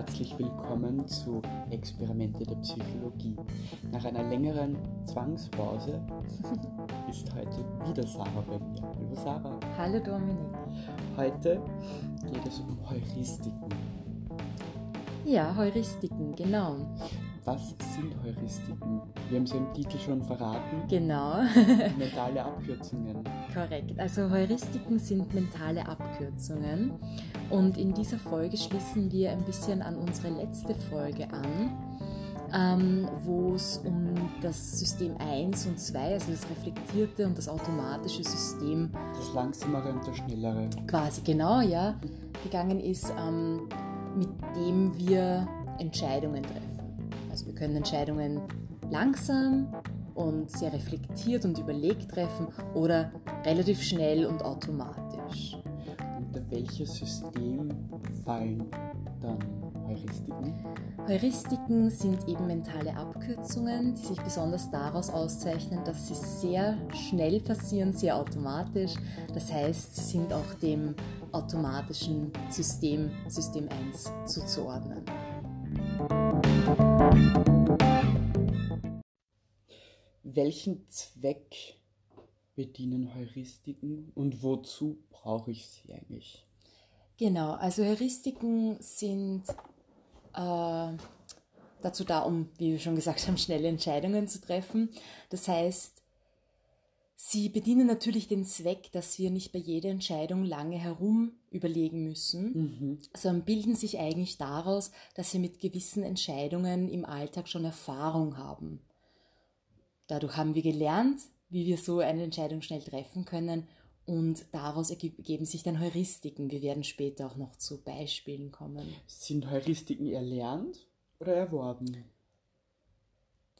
herzlich willkommen zu Experimente der Psychologie. Nach einer längeren Zwangspause ist heute wieder Sarah bei mir. Hallo Sarah. Hallo Dominik. Heute geht es um Heuristiken. Ja, Heuristiken, genau. Was sind Heuristiken? Wir haben es im Titel schon verraten. Genau. Mentale Abkürzungen. Korrekt. Also Heuristiken sind mentale Abkürzungen. Und in dieser Folge schließen wir ein bisschen an unsere letzte Folge an, ähm, wo es um das System 1 und 2, also das reflektierte und das automatische System. Das langsamere und das schnellere. Quasi, genau, ja. Gegangen ist, ähm, mit dem wir Entscheidungen treffen. Also wir können Entscheidungen langsam und sehr reflektiert und überlegt treffen oder relativ schnell und automatisch. Unter welches System fallen dann Heuristiken? Heuristiken sind eben mentale Abkürzungen, die sich besonders daraus auszeichnen, dass sie sehr schnell passieren, sehr automatisch. Das heißt, sie sind auch dem automatischen System, System 1, zuzuordnen. Welchen Zweck bedienen Heuristiken und wozu brauche ich sie eigentlich? Genau, also Heuristiken sind äh, dazu da, um, wie wir schon gesagt haben, schnelle Entscheidungen zu treffen. Das heißt, sie bedienen natürlich den Zweck, dass wir nicht bei jeder Entscheidung lange herum überlegen müssen, Mhm. sondern bilden sich eigentlich daraus, dass wir mit gewissen Entscheidungen im Alltag schon Erfahrung haben. Dadurch haben wir gelernt, wie wir so eine Entscheidung schnell treffen können und daraus ergeben sich dann Heuristiken. Wir werden später auch noch zu Beispielen kommen. Sind Heuristiken erlernt oder erworben?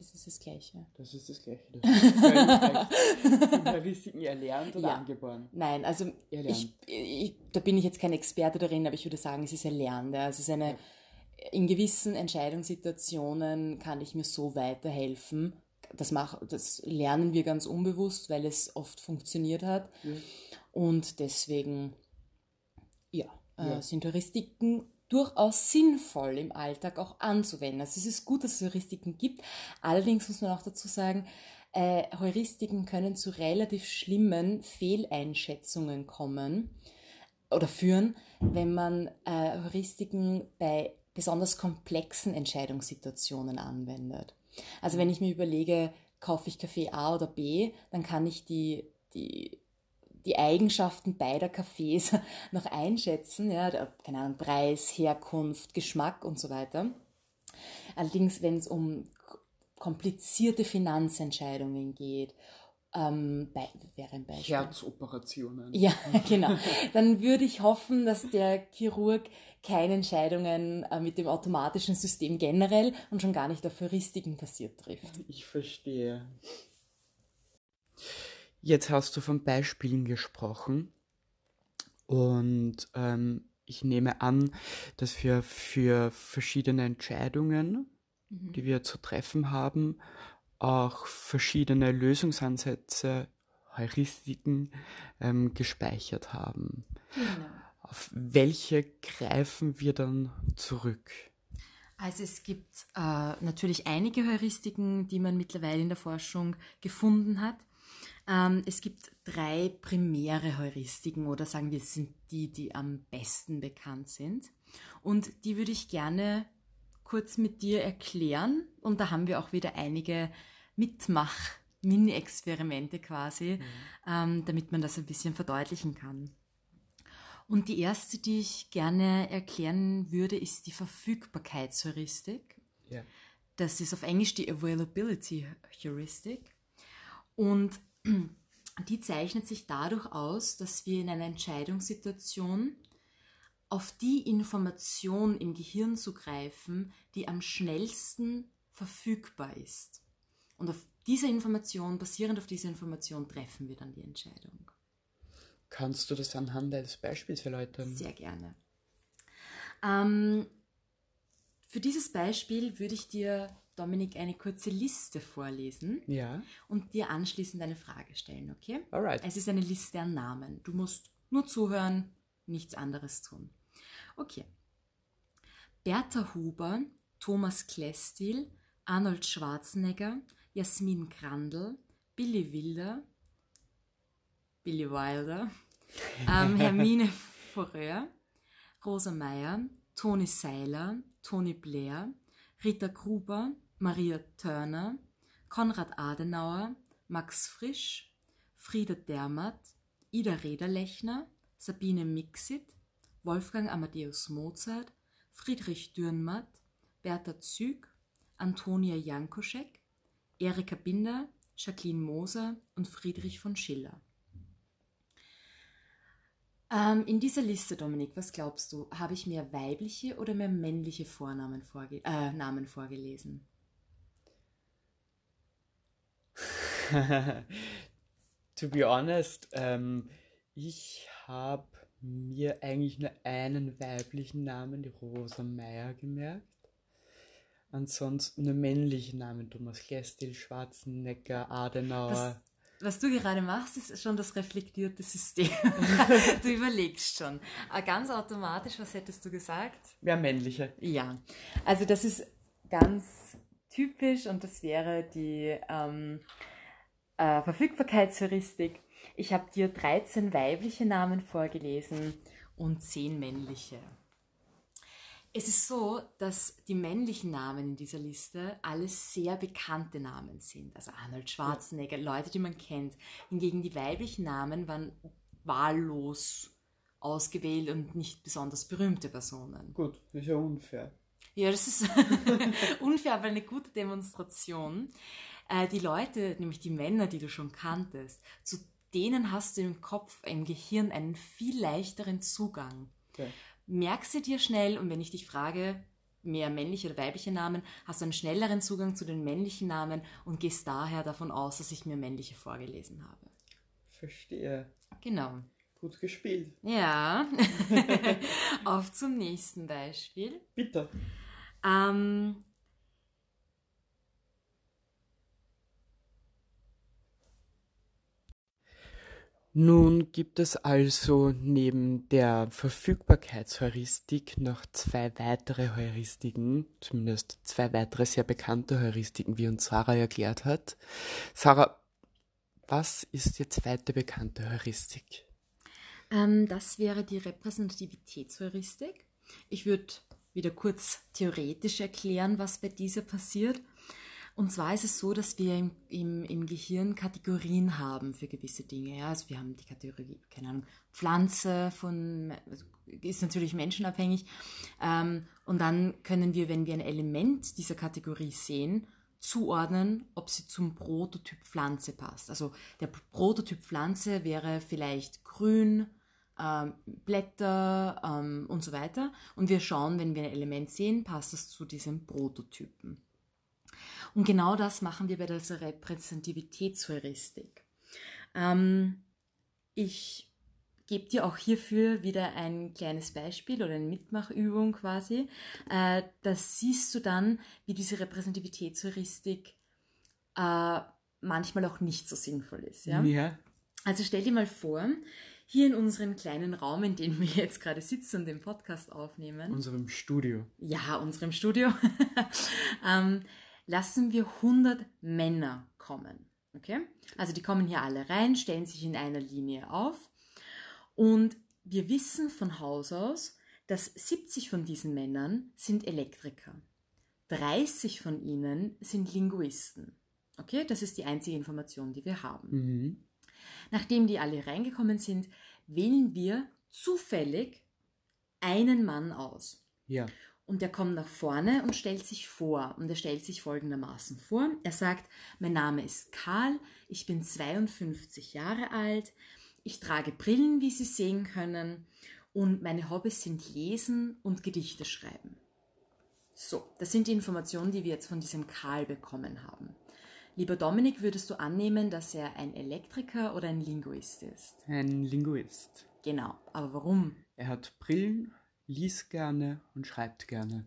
Das ist das Gleiche. Das ist das Gleiche. Das ist Heuristiken erlernt oder Ja. angeboren? Nein, also ich, ich, da bin ich jetzt kein Experte darin, aber ich würde sagen, es ist erlernt. ja. Es ist eine, in gewissen Entscheidungssituationen kann ich mir so weiterhelfen. Das, mach, das lernen wir ganz unbewusst, weil es oft funktioniert hat. Ja. Und deswegen, ja, Ja. Äh, sind Heuristiken durchaus sinnvoll im Alltag auch anzuwenden. Also es ist gut, dass es Heuristiken gibt. Allerdings muss man auch dazu sagen, äh, Heuristiken können zu relativ schlimmen Fehleinschätzungen kommen oder führen, wenn man äh, Heuristiken bei besonders komplexen Entscheidungssituationen anwendet. Also wenn ich mir überlege, kaufe ich Kaffee A oder B, dann kann ich die, die, die Eigenschaften beider Kaffees noch einschätzen, ja, der, keine Ahnung, Preis, Herkunft, Geschmack und so weiter. Allerdings, wenn es um komplizierte Finanzentscheidungen geht, ähm, bei, wäre ein Beispiel. Herzoperationen. Ja, genau. Dann würde ich hoffen, dass der Chirurg keine Entscheidungen äh, mit dem automatischen System generell und schon gar nicht auf Heuristiken basiert trifft. Ich verstehe. Jetzt hast du von Beispielen gesprochen und ähm, ich nehme an, dass wir für verschiedene Entscheidungen, die wir zu treffen haben, auch verschiedene Lösungsansätze, Heuristiken ähm, gespeichert haben. Genau. Auf welche greifen wir dann zurück? Also es gibt äh, natürlich einige Heuristiken, die man mittlerweile in der Forschung gefunden hat. Ähm, es gibt drei primäre Heuristiken oder sagen wir, es sind die, die am besten bekannt sind. Und die würde ich gerne kurz mit dir erklären. Und da haben wir auch wieder einige Mitmach-Mini-Experimente quasi, ähm, damit man das ein bisschen verdeutlichen kann. Und die erste, die ich gerne erklären würde, ist die Verfügbarkeitsheuristik. Ja. Das ist auf Englisch die Availability Heuristic. Und die zeichnet sich dadurch aus, dass wir in einer Entscheidungssituation auf die Information im Gehirn zugreifen, die am schnellsten verfügbar ist. Und auf diese Information, basierend auf dieser Information, treffen wir dann die Entscheidung. Kannst du das anhand eines Beispiels erläutern? Sehr gerne. Ähm, für dieses Beispiel würde ich dir, Dominik, eine kurze Liste vorlesen Ja, und dir anschließend eine Frage stellen, okay? alright. Es ist eine Liste an Namen. Du musst nur zuhören, nichts anderes tun. Okay. Bertha Huber, Thomas Klestil, Arnold Schwarzenegger, Jasmin Grandl, Billy Wilder, Billy Wilder, ähm, Hermine Foreur, Rosa Meyer, Toni Seiler, Toni Blair, Rita Gruber, Maria Turner, Konrad Adenauer, Max Frisch, Frieda Dermatt, Ida Rederlechner, Sabine Mixit, Wolfgang Amadeus Mozart, Friedrich Dürrenmatt, Bertha Züg, Antonia Jankoschek, Erika Binder, Jacqueline Moser und Friedrich von Schiller. Ähm, in dieser Liste, Dominik, was glaubst du, habe ich mehr weibliche oder mehr männliche Vornamen vorge äh, Namen vorgelesen? to be honest, ähm, ich habe mir eigentlich nur einen weiblichen Namen, die Rosa Meier, gemerkt. Ansonsten nur männliche Namen, Thomas Gestil, Schwarzenegger, Adenauer. Was, was du gerade machst, ist schon das reflektierte System. du überlegst schon. Ah, ganz automatisch, was hättest du gesagt? Ja, männliche. Ja, also das ist ganz typisch und das wäre die ähm, äh, Verfügbarkeitsheuristik. Ich habe dir 13 weibliche Namen vorgelesen und 10 männliche. Es ist so, dass die männlichen Namen in dieser Liste alles sehr bekannte Namen sind. Also Arnold Schwarzenegger, Leute, die man kennt. Hingegen die weiblichen Namen waren wahllos ausgewählt und nicht besonders berühmte Personen. Gut, das ist ja unfair. Ja, das ist unfair, aber eine gute Demonstration. Äh, die Leute, nämlich die Männer, die du schon kanntest, zu denen hast du im Kopf, im Gehirn einen viel leichteren Zugang. Okay merkst du dir schnell und wenn ich dich frage, mehr männliche oder weibliche Namen, hast du einen schnelleren Zugang zu den männlichen Namen und gehst daher davon aus, dass ich mir männliche vorgelesen habe. Verstehe. Genau. Gut gespielt. Ja. Auf zum nächsten Beispiel. Bitte. Ähm, Nun gibt es also neben der Verfügbarkeitsheuristik noch zwei weitere Heuristiken, zumindest zwei weitere sehr bekannte Heuristiken, wie uns Sarah erklärt hat. Sarah, was ist die zweite bekannte Heuristik? Ähm, das wäre die Repräsentativitätsheuristik. Ich würde wieder kurz theoretisch erklären, was bei dieser passiert. Und zwar ist es so, dass wir im, im, im Gehirn Kategorien haben für gewisse Dinge. Ja? Also wir haben die Kategorie, keine Ahnung, Pflanze von, also ist natürlich menschenabhängig. Ähm, und dann können wir, wenn wir ein Element dieser Kategorie sehen, zuordnen, ob sie zum Prototyp Pflanze passt. Also der Prototyp Pflanze wäre vielleicht grün, ähm, Blätter ähm, und so weiter. Und wir schauen, wenn wir ein Element sehen, passt das zu diesem Prototypen. Und genau das machen wir bei der Repräsentativitätsheuristik. Ähm, ich gebe dir auch hierfür wieder ein kleines Beispiel oder eine Mitmachübung quasi. Äh, das siehst du dann, wie diese Repräsentativitätsheuristik äh, manchmal auch nicht so sinnvoll ist. Ja? ja. Also stell dir mal vor, hier in unserem kleinen Raum, in dem wir jetzt gerade sitzen und den Podcast aufnehmen. Unserem Studio. Ja, unserem Studio. ähm, lassen wir 100 Männer kommen. Okay? Also die kommen hier alle rein, stellen sich in einer Linie auf und wir wissen von Haus aus, dass 70 von diesen Männern sind Elektriker. 30 von ihnen sind Linguisten. Okay, das ist die einzige Information, die wir haben. Mhm. Nachdem die alle reingekommen sind, wählen wir zufällig einen Mann aus. Ja. Und er kommt nach vorne und stellt sich vor. Und er stellt sich folgendermaßen vor. Er sagt, mein Name ist Karl, ich bin 52 Jahre alt, ich trage Brillen, wie Sie sehen können, und meine Hobbys sind Lesen und Gedichte schreiben. So, das sind die Informationen, die wir jetzt von diesem Karl bekommen haben. Lieber Dominik, würdest du annehmen, dass er ein Elektriker oder ein Linguist ist? Ein Linguist. Genau, aber warum? Er hat Brillen liest gerne und schreibt gerne.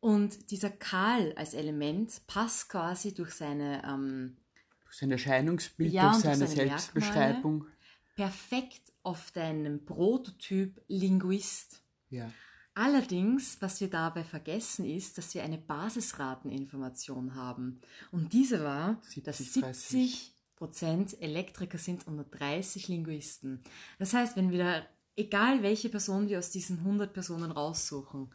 Und dieser Karl als Element passt quasi durch seine, ähm, durch sein Erscheinungsbild, ja, durch, seine durch seine Selbstbeschreibung. Merkmale perfekt auf deinen Prototyp Linguist. Ja. Allerdings, was wir dabei vergessen, ist, dass wir eine Basisrateninformation haben. Und diese war, 70, dass 70 Prozent Elektriker sind und nur 30 Linguisten. Das heißt, wenn wir da, egal welche Person wir aus diesen 100 Personen raussuchen,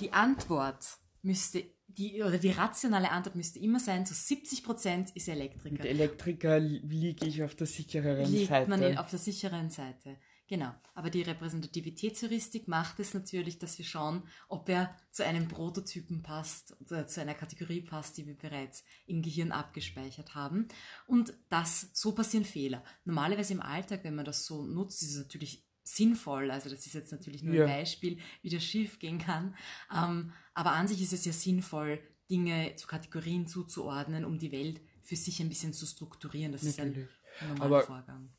die Antwort müsste die, oder die rationale Antwort müsste immer sein, zu so 70 Prozent ist Elektriker. Mit Elektriker liege ich auf der sichereren Liegt Seite. man auf der sicheren Seite. Genau. Aber die Repräsentativitätsheuristik macht es natürlich, dass wir schauen, ob er zu einem Prototypen passt oder zu einer Kategorie passt, die wir bereits im Gehirn abgespeichert haben. Und das, so passieren Fehler. Normalerweise im Alltag, wenn man das so nutzt, ist es natürlich sinnvoll. Also das ist jetzt natürlich nur ja. ein Beispiel, wie das schief gehen kann. Ähm, aber an sich ist es ja sinnvoll, Dinge zu Kategorien zuzuordnen, um die Welt für sich ein bisschen zu strukturieren. Das natürlich. ist ein normaler aber Vorgang.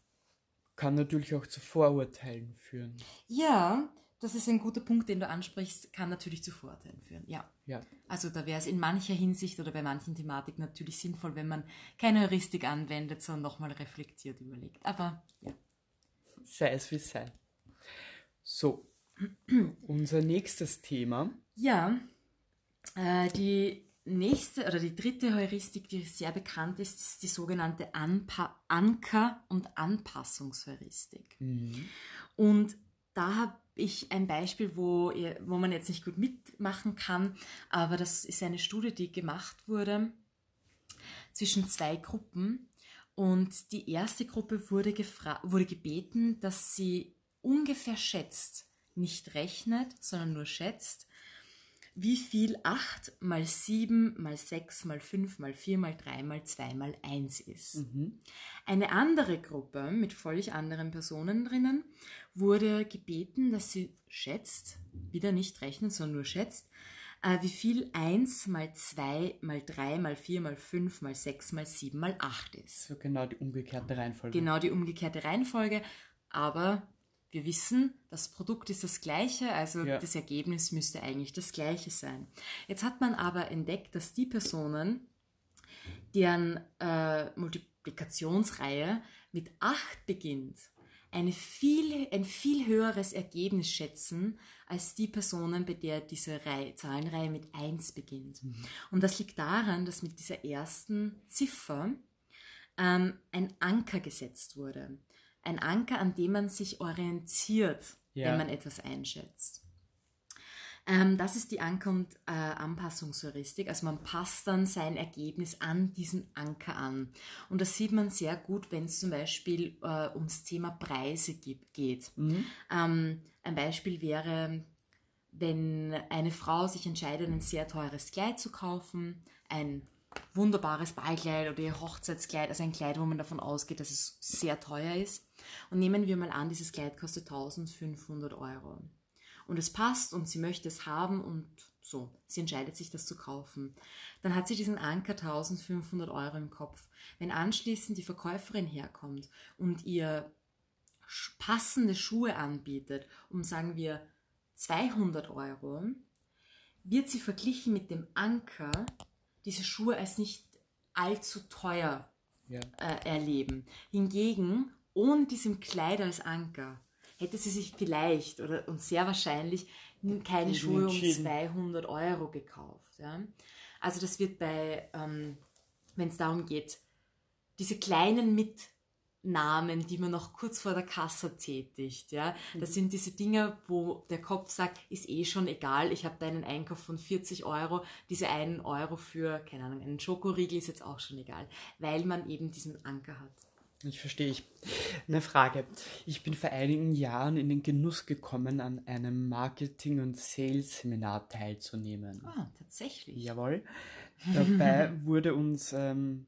Kann natürlich auch zu Vorurteilen führen. Ja, das ist ein guter Punkt, den du ansprichst, kann natürlich zu Vorurteilen führen. Ja. ja. Also da wäre es in mancher Hinsicht oder bei manchen Thematiken natürlich sinnvoll, wenn man keine Heuristik anwendet, sondern nochmal reflektiert überlegt. Aber ja. Sei es wie sei. So, unser nächstes Thema. Ja, äh, die nächste oder die dritte Heuristik, die sehr bekannt ist, ist die sogenannte Anpa Anker- und Anpassungsheuristik. Mhm. Und da habe ich ein Beispiel, wo, ihr, wo man jetzt nicht gut mitmachen kann, aber das ist eine Studie, die gemacht wurde zwischen zwei Gruppen. Und die erste Gruppe wurde, wurde gebeten, dass sie ungefähr schätzt, nicht rechnet, sondern nur schätzt, wie viel 8 mal 7 mal 6 mal 5 mal 4 mal 3 mal 2 mal 1 ist. Mhm. Eine andere Gruppe mit völlig anderen Personen drinnen wurde gebeten, dass sie schätzt, wieder nicht rechnet, sondern nur schätzt, wie viel 1 mal 2 mal 3 mal 4 mal 5 mal 6 mal 7 mal 8 ist. So genau die umgekehrte Reihenfolge. Genau die umgekehrte Reihenfolge, aber wir wissen, das Produkt ist das gleiche, also ja. das Ergebnis müsste eigentlich das gleiche sein. Jetzt hat man aber entdeckt, dass die Personen, deren äh, Multiplikationsreihe mit 8 beginnt, eine viel, ein viel höheres Ergebnis schätzen als die Personen, bei der diese Reihe, Zahlenreihe mit 1 beginnt. Und das liegt daran, dass mit dieser ersten Ziffer ähm, ein Anker gesetzt wurde ein Anker, an dem man sich orientiert, ja. wenn man etwas einschätzt. Ähm, das ist die Anker- und äh, Anpassungsheuristik. Also man passt dann sein Ergebnis an diesen Anker an. Und das sieht man sehr gut, wenn es zum Beispiel äh, ums Thema Preise gibt, geht. Mhm. Ähm, ein Beispiel wäre, wenn eine Frau sich entscheidet, ein sehr teures Kleid zu kaufen, ein wunderbares Ballkleid oder ihr Hochzeitskleid, also ein Kleid, wo man davon ausgeht, dass es sehr teuer ist. Und nehmen wir mal an, dieses Kleid kostet 1500 Euro. Und es passt und sie möchte es haben und so, sie entscheidet sich, das zu kaufen. Dann hat sie diesen Anker 1500 Euro im Kopf. Wenn anschließend die Verkäuferin herkommt und ihr passende Schuhe anbietet, um sagen wir 200 Euro, wird sie verglichen mit dem Anker diese Schuhe als nicht allzu teuer ja. äh, erleben. Hingegen, ohne diesem Kleid als Anker, hätte sie sich vielleicht oder und sehr wahrscheinlich keine Schuhe um 200 Euro gekauft. Ja? Also das wird bei, ähm, wenn es darum geht, diese kleinen mit Namen, die man noch kurz vor der Kasse tätigt. Ja? Das mhm. sind diese Dinge, wo der Kopf sagt, ist eh schon egal, ich habe da einen Einkauf von 40 Euro, diese einen Euro für, keine Ahnung, einen Schokoriegel ist jetzt auch schon egal, weil man eben diesen Anker hat. Ich verstehe. Ich. Eine Frage. Ich bin vor einigen Jahren in den Genuss gekommen, an einem Marketing- und Sales-Seminar teilzunehmen. Ah, tatsächlich. Jawohl. Dabei wurde uns ähm,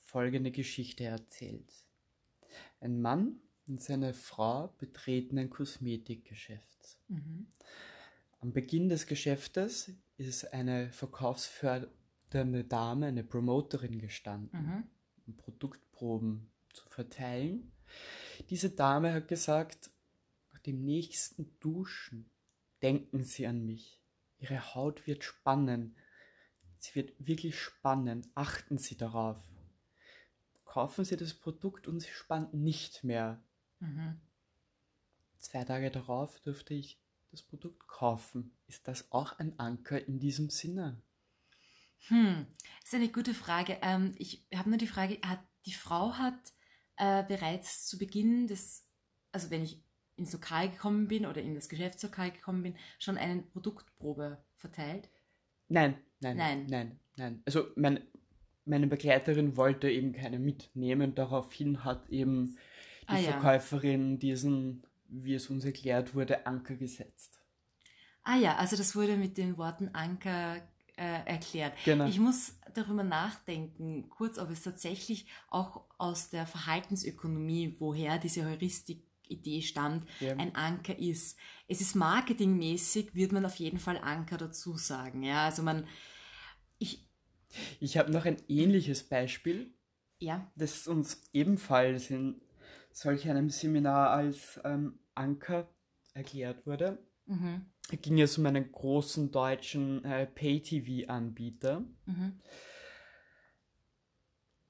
folgende Geschichte erzählt. Ein Mann und seine Frau betreten ein Kosmetikgeschäft. Mhm. Am Beginn des Geschäftes ist eine verkaufsfördernde Dame, eine Promoterin gestanden, mhm. Produktproben zu verteilen. Diese Dame hat gesagt, nach dem nächsten Duschen denken Sie an mich. Ihre Haut wird spannen. Sie wird wirklich spannen. Achten Sie darauf kaufen sie das Produkt und sie spannt nicht mehr. Mhm. Zwei Tage darauf durfte ich das Produkt kaufen. Ist das auch ein Anker in diesem Sinne? Hm, das ist eine gute Frage. Ähm, ich habe nur die Frage, hat, die Frau hat äh, bereits zu Beginn des, also wenn ich ins Lokal gekommen bin oder in das Geschäftslokal gekommen bin, schon eine Produktprobe verteilt? Nein, nein, nein, nein, nein. Also mein, meine Begleiterin wollte eben keine mitnehmen. Daraufhin hat eben die ah, Verkäuferin ja. diesen, wie es uns erklärt wurde, Anker gesetzt. Ah ja, also das wurde mit den Worten Anker äh, erklärt. Genau. Ich muss darüber nachdenken, kurz, ob es tatsächlich auch aus der Verhaltensökonomie, woher diese Heuristik Idee stammt, ja. ein Anker ist. Es ist marketingmäßig, wird man auf jeden Fall Anker dazu sagen. Ja, also man, ich. Ich habe noch ein ähnliches Beispiel. Ja. Das uns ebenfalls in solch einem Seminar als ähm, Anker erklärt wurde. Mhm. Es ging es um einen großen deutschen äh, Pay-TV-Anbieter, mhm.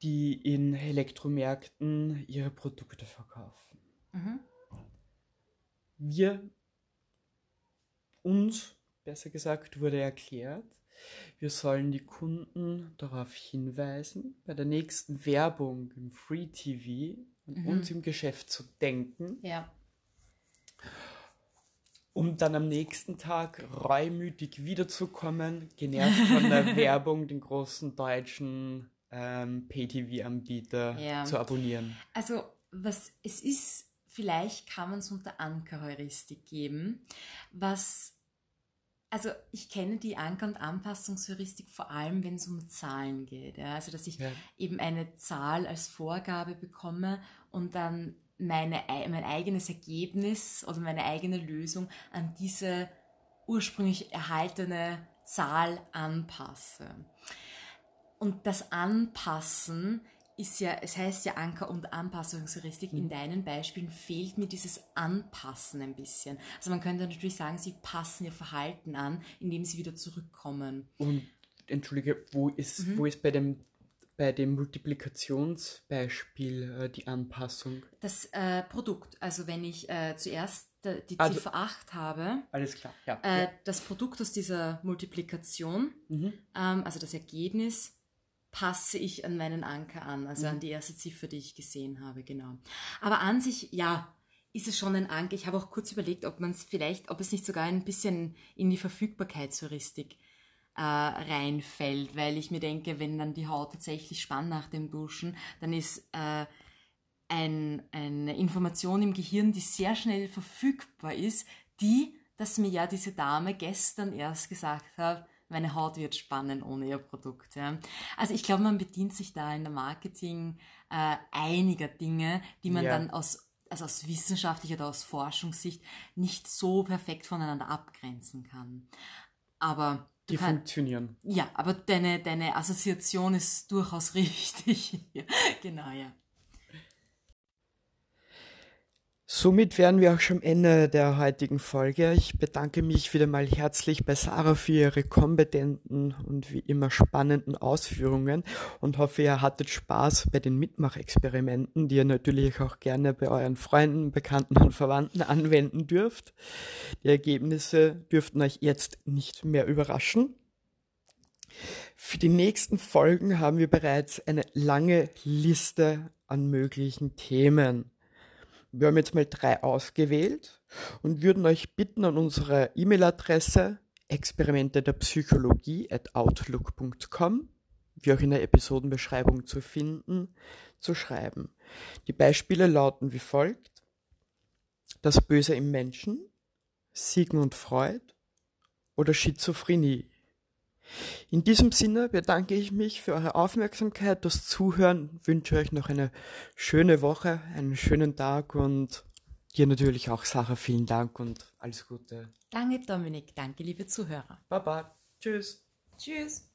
die in Elektromärkten ihre Produkte verkaufen. Mhm. Wir, uns, besser gesagt, wurde erklärt, wir sollen die Kunden darauf hinweisen, bei der nächsten Werbung im Free TV an mhm. uns im Geschäft zu denken. Ja. Um dann am nächsten Tag reumütig wiederzukommen, genervt von der Werbung, den großen deutschen ähm, Pay-TV-Anbieter ja. zu abonnieren. Also, was es ist, vielleicht kann man es unter Ankerheuristik geben, was also ich kenne die Anker- und Anpassungsheuristik vor allem, wenn es um Zahlen geht. Ja? Also dass ich ja. eben eine Zahl als Vorgabe bekomme und dann meine, mein eigenes Ergebnis oder meine eigene Lösung an diese ursprünglich erhaltene Zahl anpasse. Und das Anpassen ist ja, es heißt ja Anker- und Anpassungsheuristik. Mhm. In deinen Beispielen fehlt mir dieses Anpassen ein bisschen. Also man könnte natürlich sagen, sie passen ihr Verhalten an, indem sie wieder zurückkommen. Und entschuldige, wo ist, mhm. wo ist bei dem bei dem Multiplikationsbeispiel äh, die Anpassung? Das äh, Produkt. Also wenn ich äh, zuerst die also, Ziffer 8 habe. Alles klar, ja, äh, ja. Das Produkt aus dieser Multiplikation, mhm. ähm, also das Ergebnis, passe ich an meinen Anker an, also mhm. an die erste Ziffer, die ich gesehen habe, genau. Aber an sich, ja, ist es schon ein Anker. Ich habe auch kurz überlegt, ob man es vielleicht, ob es nicht sogar ein bisschen in die Verfügbarkeitsheuristik äh, reinfällt, weil ich mir denke, wenn dann die Haut tatsächlich spannt nach dem Duschen, dann ist äh, ein, eine Information im Gehirn, die sehr schnell verfügbar ist, die, dass mir ja diese Dame gestern erst gesagt hat, meine Haut wird spannen ohne ihr Produkt. Ja. Also ich glaube, man bedient sich da in der Marketing äh, einiger Dinge, die man ja. dann aus also aus wissenschaftlicher oder aus Forschungssicht nicht so perfekt voneinander abgrenzen kann. Aber die kann, funktionieren. Ja, aber deine, deine Assoziation ist durchaus richtig. genau, ja. Somit wären wir auch schon am Ende der heutigen Folge. Ich bedanke mich wieder mal herzlich bei Sarah für ihre kompetenten und wie immer spannenden Ausführungen und hoffe, ihr hattet Spaß bei den Mitmachexperimenten, die ihr natürlich auch gerne bei euren Freunden, Bekannten und Verwandten anwenden dürft. Die Ergebnisse dürften euch jetzt nicht mehr überraschen. Für die nächsten Folgen haben wir bereits eine lange Liste an möglichen Themen. Wir haben jetzt mal drei ausgewählt und würden euch bitten, an unsere E-Mail-Adresse experimente der Psychologie at outlook.com, wie auch in der Episodenbeschreibung zu finden, zu schreiben. Die Beispiele lauten wie folgt. Das Böse im Menschen, Sigmund Freud oder Schizophrenie. In diesem Sinne bedanke ich mich für eure Aufmerksamkeit, das Zuhören, wünsche euch noch eine schöne Woche, einen schönen Tag und dir natürlich auch, Sarah, vielen Dank und alles Gute. Danke, Dominik. Danke, liebe Zuhörer. Baba. Tschüss. Tschüss.